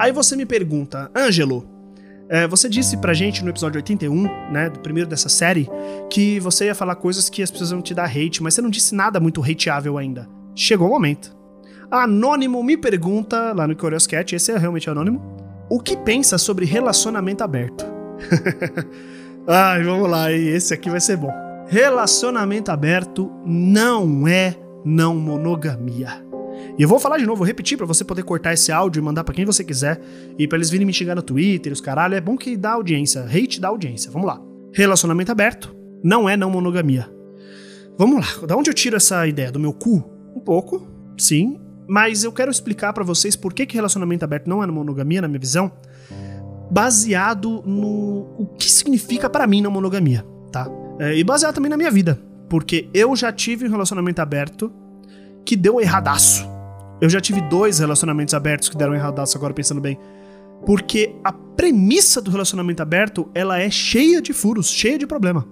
Aí você me pergunta, Ângelo, é, você disse pra gente no episódio 81, né, do primeiro dessa série, que você ia falar coisas que as pessoas vão te dar hate, mas você não disse nada muito hateável ainda. Chegou o momento. Anônimo me pergunta, lá no Curioscat, esse é realmente anônimo, o que pensa sobre relacionamento aberto? Ai, vamos lá, esse aqui vai ser bom. Relacionamento aberto não é não monogamia. E eu vou falar de novo, vou repetir para você poder cortar esse áudio e mandar para quem você quiser e para eles virem me xingar no Twitter, os caralho, é bom que dá audiência, hate dá audiência. Vamos lá. Relacionamento aberto não é não monogamia. Vamos lá. Da onde eu tiro essa ideia do meu cu? Um pouco, sim, mas eu quero explicar para vocês por que, que relacionamento aberto não é não monogamia na minha visão, baseado no o que significa para mim não monogamia, tá? É, e baseado também na minha vida, porque eu já tive um relacionamento aberto que deu erradaço. Eu já tive dois relacionamentos abertos que deram erradaço, agora pensando bem. Porque a premissa do relacionamento aberto, ela é cheia de furos, cheia de problema.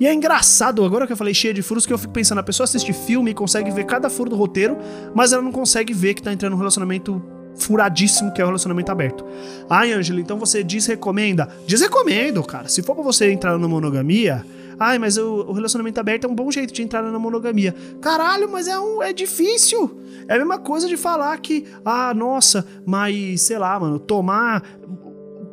E é engraçado, agora que eu falei cheia de furos, que eu fico pensando, a pessoa assiste filme e consegue ver cada furo do roteiro, mas ela não consegue ver que tá entrando num relacionamento furadíssimo que é o relacionamento aberto. Ai, Ângelo, então você desrecomenda? Desrecomendo, cara. Se for pra você entrar na monogamia, Ai, mas o, o, relacionamento aberto é um bom jeito de entrar na monogamia. Caralho, mas é, um, é difícil. É a mesma coisa de falar que, ah, nossa, mas sei lá, mano, tomar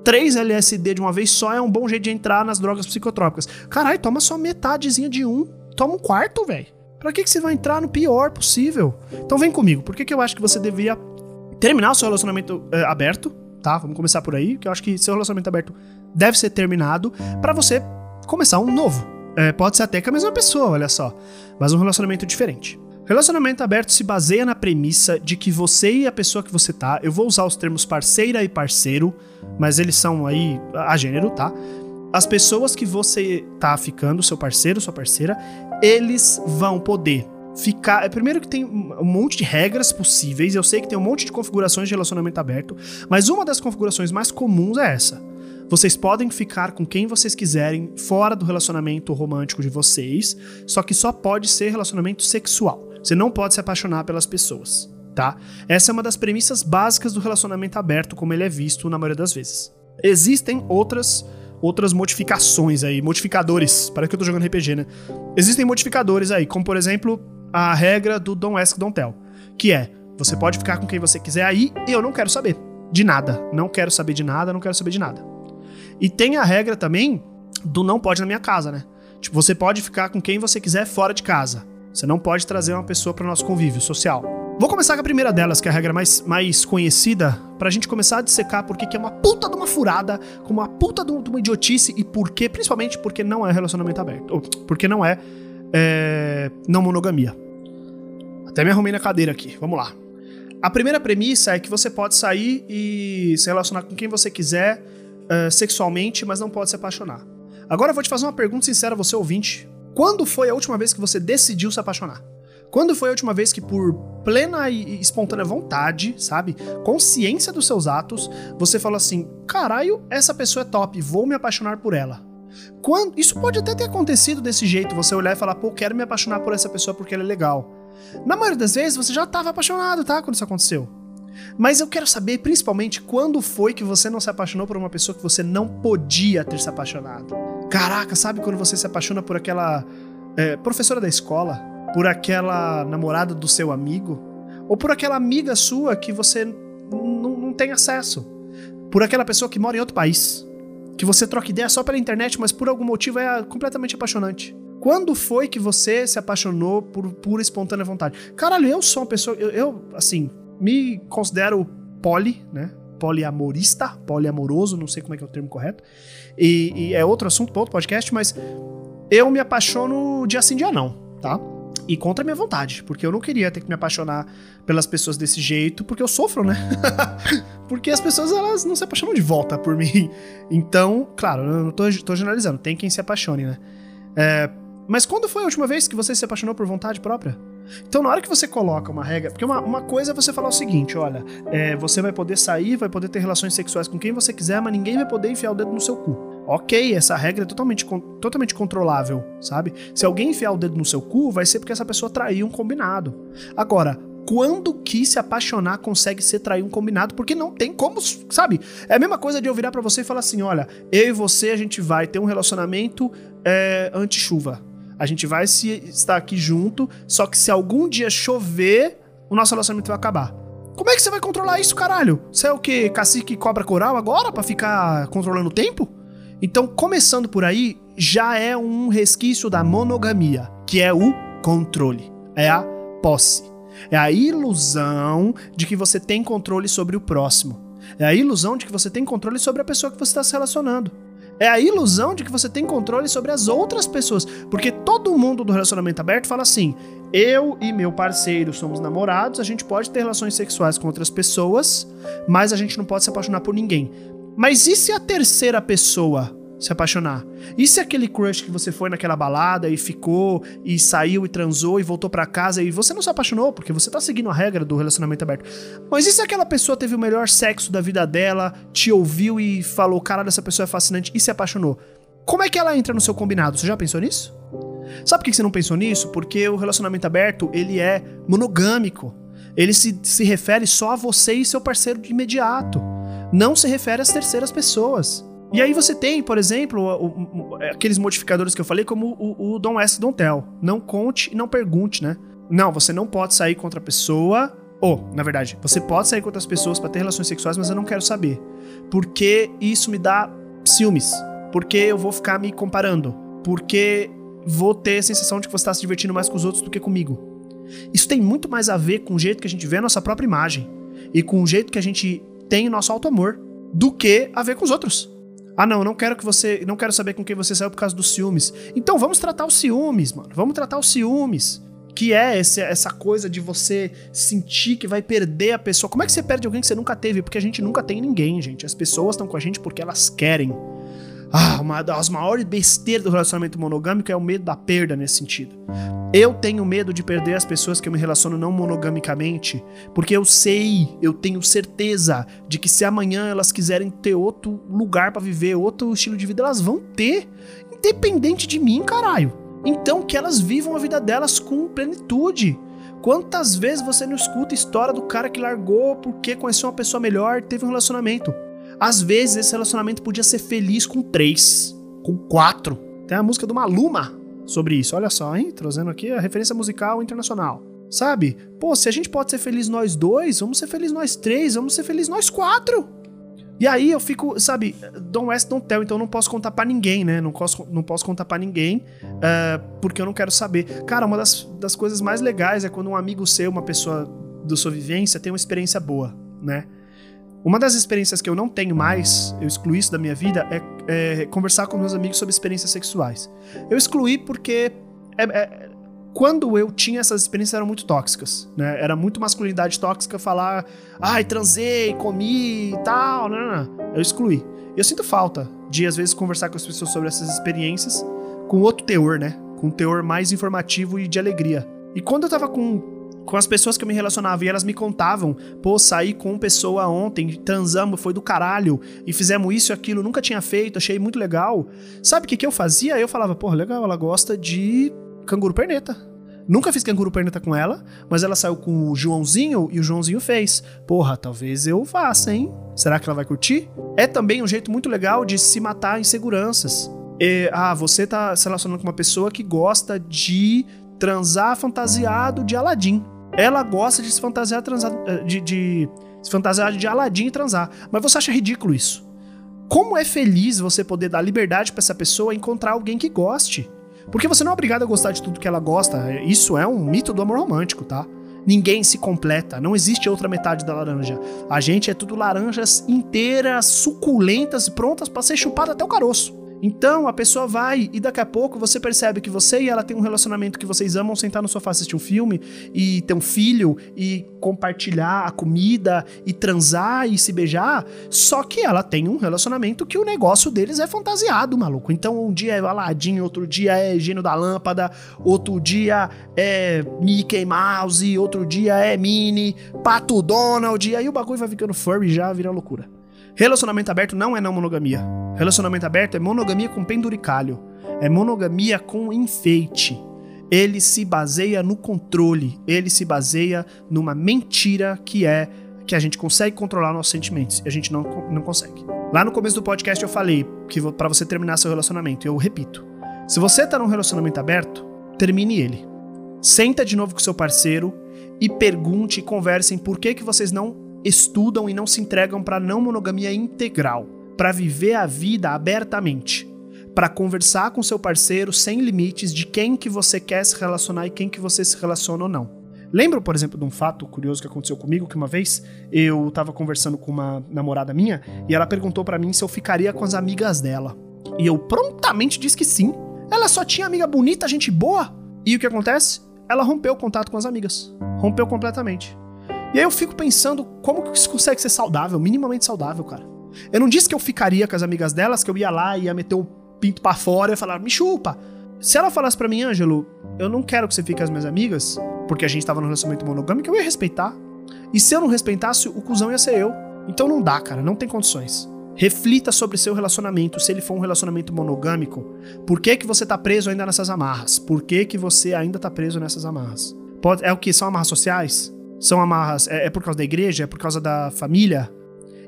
3 LSD de uma vez só é um bom jeito de entrar nas drogas psicotrópicas. Caralho, toma só metadezinha de um. Toma um quarto, velho. Pra que, que você vai entrar no pior possível? Então vem comigo. Por que, que eu acho que você deveria terminar o seu relacionamento é, aberto? Tá? Vamos começar por aí. Que eu acho que seu relacionamento aberto deve ser terminado para você começar um novo. É, pode ser até com a mesma pessoa, olha só. Mas um relacionamento diferente. Relacionamento aberto se baseia na premissa de que você e a pessoa que você tá, eu vou usar os termos parceira e parceiro, mas eles são aí a gênero, tá? As pessoas que você tá ficando, seu parceiro, sua parceira, eles vão poder ficar. É, primeiro que tem um monte de regras possíveis, eu sei que tem um monte de configurações de relacionamento aberto, mas uma das configurações mais comuns é essa. Vocês podem ficar com quem vocês quiserem fora do relacionamento romântico de vocês, só que só pode ser relacionamento sexual. Você não pode se apaixonar pelas pessoas, tá? Essa é uma das premissas básicas do relacionamento aberto, como ele é visto na maioria das vezes. Existem outras outras modificações aí, modificadores, para que eu tô jogando RPG, né? Existem modificadores aí, como por exemplo, a regra do Don't Ask, Don't Tell, que é, você pode ficar com quem você quiser aí e eu não quero saber de nada. Não quero saber de nada, não quero saber de nada. E tem a regra também do não pode na minha casa, né? Tipo, você pode ficar com quem você quiser fora de casa. Você não pode trazer uma pessoa para o nosso convívio social. Vou começar com a primeira delas, que é a regra mais, mais conhecida, pra gente começar a dissecar por que é uma puta de uma furada, como uma puta de uma idiotice e por principalmente porque não é relacionamento aberto. Ou porque não é, é não monogamia. Até me arrumei na cadeira aqui, vamos lá. A primeira premissa é que você pode sair e se relacionar com quem você quiser uh, sexualmente, mas não pode se apaixonar. Agora eu vou te fazer uma pergunta sincera, você ouvinte. Quando foi a última vez que você decidiu se apaixonar? Quando foi a última vez que, por plena e espontânea vontade, sabe? Consciência dos seus atos, você falou assim: caralho, essa pessoa é top, vou me apaixonar por ela. Quando, isso pode até ter acontecido desse jeito, você olhar e falar, pô, quero me apaixonar por essa pessoa porque ela é legal. Na maioria das vezes, você já estava apaixonado, tá? Quando isso aconteceu. Mas eu quero saber, principalmente, quando foi que você não se apaixonou por uma pessoa que você não podia ter se apaixonado. Caraca, sabe quando você se apaixona por aquela é, professora da escola? Por aquela namorada do seu amigo? Ou por aquela amiga sua que você não tem acesso? Por aquela pessoa que mora em outro país? Que você troca ideia só pela internet, mas por algum motivo é completamente apaixonante. Quando foi que você se apaixonou por pura espontânea vontade? Caralho, eu sou uma pessoa. Eu, eu assim, me considero poli, né? Poliamorista, poliamoroso, não sei como é que é o termo correto. E, e é outro assunto para outro podcast, mas eu me apaixono dia sim, dia não, tá? E contra a minha vontade, porque eu não queria ter que me apaixonar pelas pessoas desse jeito, porque eu sofro, né? porque as pessoas elas não se apaixonam de volta por mim. Então, claro, eu não tô, tô generalizando, tem quem se apaixone, né? É, mas quando foi a última vez que você se apaixonou por vontade própria? Então, na hora que você coloca uma regra. Porque uma, uma coisa é você falar o seguinte: olha, é, você vai poder sair, vai poder ter relações sexuais com quem você quiser, mas ninguém vai poder enfiar o dedo no seu cu. Ok, essa regra é totalmente, totalmente controlável, sabe? Se alguém enfiar o dedo no seu cu, vai ser porque essa pessoa traiu um combinado. Agora, quando que se apaixonar consegue ser trair um combinado, porque não tem como, sabe? É a mesma coisa de eu virar para você e falar assim: olha, eu e você a gente vai ter um relacionamento é, anti-chuva. A gente vai se estar aqui junto, só que se algum dia chover, o nosso relacionamento vai acabar. Como é que você vai controlar isso, caralho? Você é o que? Cacique cobra coral agora para ficar controlando o tempo? Então, começando por aí, já é um resquício da monogamia, que é o controle, é a posse. É a ilusão de que você tem controle sobre o próximo. É a ilusão de que você tem controle sobre a pessoa que você está se relacionando. É a ilusão de que você tem controle sobre as outras pessoas. Porque todo mundo do relacionamento aberto fala assim: eu e meu parceiro somos namorados, a gente pode ter relações sexuais com outras pessoas, mas a gente não pode se apaixonar por ninguém. Mas e se a terceira pessoa se apaixonar? E se aquele crush que você foi naquela balada e ficou e saiu e transou e voltou para casa e você não se apaixonou porque você tá seguindo a regra do relacionamento aberto? Mas e se aquela pessoa teve o melhor sexo da vida dela, te ouviu e falou, cara, essa pessoa é fascinante e se apaixonou? Como é que ela entra no seu combinado? Você já pensou nisso? Sabe por que você não pensou nisso? Porque o relacionamento aberto, ele é monogâmico. Ele se, se refere só a você e seu parceiro de imediato não se refere às terceiras pessoas. E aí você tem, por exemplo, o, o, aqueles modificadores que eu falei, como o, o Don't Ask, Don't Tell. Não conte e não pergunte, né? Não, você não pode sair contra a pessoa. Ou, na verdade, você pode sair contra as pessoas para ter relações sexuais, mas eu não quero saber. Porque isso me dá ciúmes. Porque eu vou ficar me comparando. Porque vou ter a sensação de que você está se divertindo mais com os outros do que comigo. Isso tem muito mais a ver com o jeito que a gente vê a nossa própria imagem. E com o jeito que a gente tem o nosso auto-amor do que a ver com os outros. Ah, não, não quero que você. Não quero saber com quem você saiu por causa dos ciúmes. Então vamos tratar os ciúmes, mano. Vamos tratar os ciúmes. Que é esse, essa coisa de você sentir que vai perder a pessoa. Como é que você perde alguém que você nunca teve? Porque a gente nunca tem ninguém, gente. As pessoas estão com a gente porque elas querem. Ah, uma das maiores besteiras do relacionamento monogâmico é o medo da perda nesse sentido. Eu tenho medo de perder as pessoas que eu me relaciono não monogamicamente, porque eu sei, eu tenho certeza de que se amanhã elas quiserem ter outro lugar para viver, outro estilo de vida, elas vão ter, independente de mim, caralho. Então que elas vivam a vida delas com plenitude. Quantas vezes você não escuta a história do cara que largou porque conheceu uma pessoa melhor, teve um relacionamento? Às vezes esse relacionamento podia ser feliz com três, com quatro. Tem a música do Maluma sobre isso. Olha só, hein? Trazendo aqui a referência musical internacional. Sabe? Pô, se a gente pode ser feliz nós dois, vamos ser feliz nós três, vamos ser feliz nós quatro. E aí eu fico, sabe, Don't West Don't Tell, então eu não posso contar para ninguém, né? Não posso, não posso contar para ninguém, uh, porque eu não quero saber. Cara, uma das, das coisas mais legais é quando um amigo seu, uma pessoa da sua vivência, tem uma experiência boa, né? Uma das experiências que eu não tenho mais, eu excluí isso da minha vida, é, é conversar com meus amigos sobre experiências sexuais. Eu excluí porque é, é, quando eu tinha essas experiências eram muito tóxicas, né? Era muito masculinidade tóxica falar, ai, transei, comi e tal, não, não, não. Eu excluí. Eu sinto falta de, às vezes, conversar com as pessoas sobre essas experiências com outro teor, né? Com um teor mais informativo e de alegria. E quando eu tava com com as pessoas que eu me relacionava e elas me contavam, pô, saí com pessoa ontem, transamos, foi do caralho, e fizemos isso e aquilo, nunca tinha feito, achei muito legal. Sabe o que, que eu fazia? Eu falava, pô, legal, ela gosta de canguru perneta. Nunca fiz canguru perneta com ela, mas ela saiu com o Joãozinho e o Joãozinho fez. Porra, talvez eu faça, hein? Será que ela vai curtir? É também um jeito muito legal de se matar inseguranças. E, ah, você tá se relacionando com uma pessoa que gosta de transar fantasiado de Aladim. Ela gosta de se fantasiar transar, eh, de, de se fantasiar de Aladim e transar. Mas você acha ridículo isso? Como é feliz você poder dar liberdade para essa pessoa encontrar alguém que goste? Porque você não é obrigado a gostar de tudo que ela gosta. Isso é um mito do amor romântico, tá? Ninguém se completa, não existe outra metade da laranja. A gente é tudo laranjas inteiras, suculentas e prontas para ser chupada até o caroço. Então a pessoa vai e daqui a pouco você percebe que você e ela tem um relacionamento que vocês amam sentar no sofá assistir um filme e ter um filho e compartilhar a comida e transar e se beijar, só que ela tem um relacionamento que o negócio deles é fantasiado, maluco. Então um dia é Aladdin, outro dia é Gênio da Lâmpada, outro dia é Mickey Mouse, outro dia é Minnie, Pato Donald, e aí o bagulho vai ficando furry já vira loucura. Relacionamento aberto não é não monogamia. Relacionamento aberto é monogamia com penduricalho, é monogamia com enfeite. Ele se baseia no controle, ele se baseia numa mentira que é que a gente consegue controlar nossos sentimentos e a gente não, não consegue. Lá no começo do podcast eu falei que para você terminar seu relacionamento, eu repito. Se você tá num relacionamento aberto, termine ele. Senta de novo com seu parceiro e pergunte e conversem por que, que vocês não estudam e não se entregam para não monogamia integral, para viver a vida abertamente, para conversar com seu parceiro sem limites de quem que você quer se relacionar e quem que você se relaciona ou não. Lembro, por exemplo, de um fato curioso que aconteceu comigo, que uma vez eu tava conversando com uma namorada minha e ela perguntou para mim se eu ficaria com as amigas dela. E eu prontamente disse que sim. Ela só tinha amiga bonita, gente boa. E o que acontece? Ela rompeu o contato com as amigas. Rompeu completamente. E aí eu fico pensando como que isso consegue ser saudável, minimamente saudável, cara. Eu não disse que eu ficaria com as amigas delas, que eu ia lá e ia meter o pinto para fora e falar, me chupa. Se ela falasse para mim, Ângelo, eu não quero que você fique com as minhas amigas, porque a gente tava num relacionamento monogâmico, eu ia respeitar. E se eu não respeitasse, o cuzão ia ser eu. Então não dá, cara, não tem condições. Reflita sobre seu relacionamento, se ele for um relacionamento monogâmico. Por que, que você tá preso ainda nessas amarras? Por que, que você ainda tá preso nessas amarras? Pode, é o que? São amarras sociais? São amarras. É, é por causa da igreja? É por causa da família?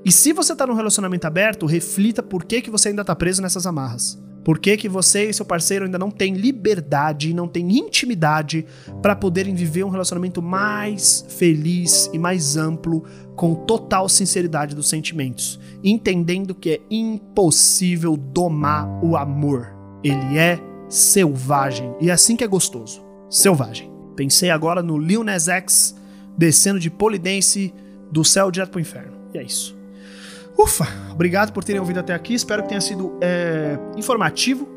E se você tá num relacionamento aberto, reflita por que, que você ainda tá preso nessas amarras. Por que, que você e seu parceiro ainda não têm liberdade, não têm intimidade para poderem viver um relacionamento mais feliz e mais amplo, com total sinceridade dos sentimentos, entendendo que é impossível domar o amor. Ele é selvagem e é assim que é gostoso. Selvagem. Pensei agora no Lil Nas X descendo de polidense do céu direto pro inferno. E é isso. Ufa, obrigado por terem ouvido até aqui. Espero que tenha sido é, informativo.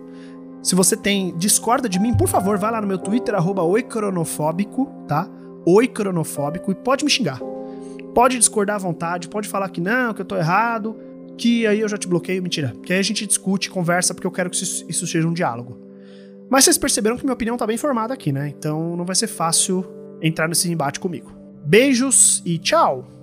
Se você tem discorda de mim, por favor, vai lá no meu Twitter, arroba oicronofóbico, tá? Oicronofóbico, e pode me xingar. Pode discordar à vontade, pode falar que não, que eu tô errado, que aí eu já te bloqueio, mentira. Que aí a gente discute, conversa, porque eu quero que isso, isso seja um diálogo. Mas vocês perceberam que minha opinião tá bem formada aqui, né? Então não vai ser fácil entrar nesse embate comigo. Beijos e tchau!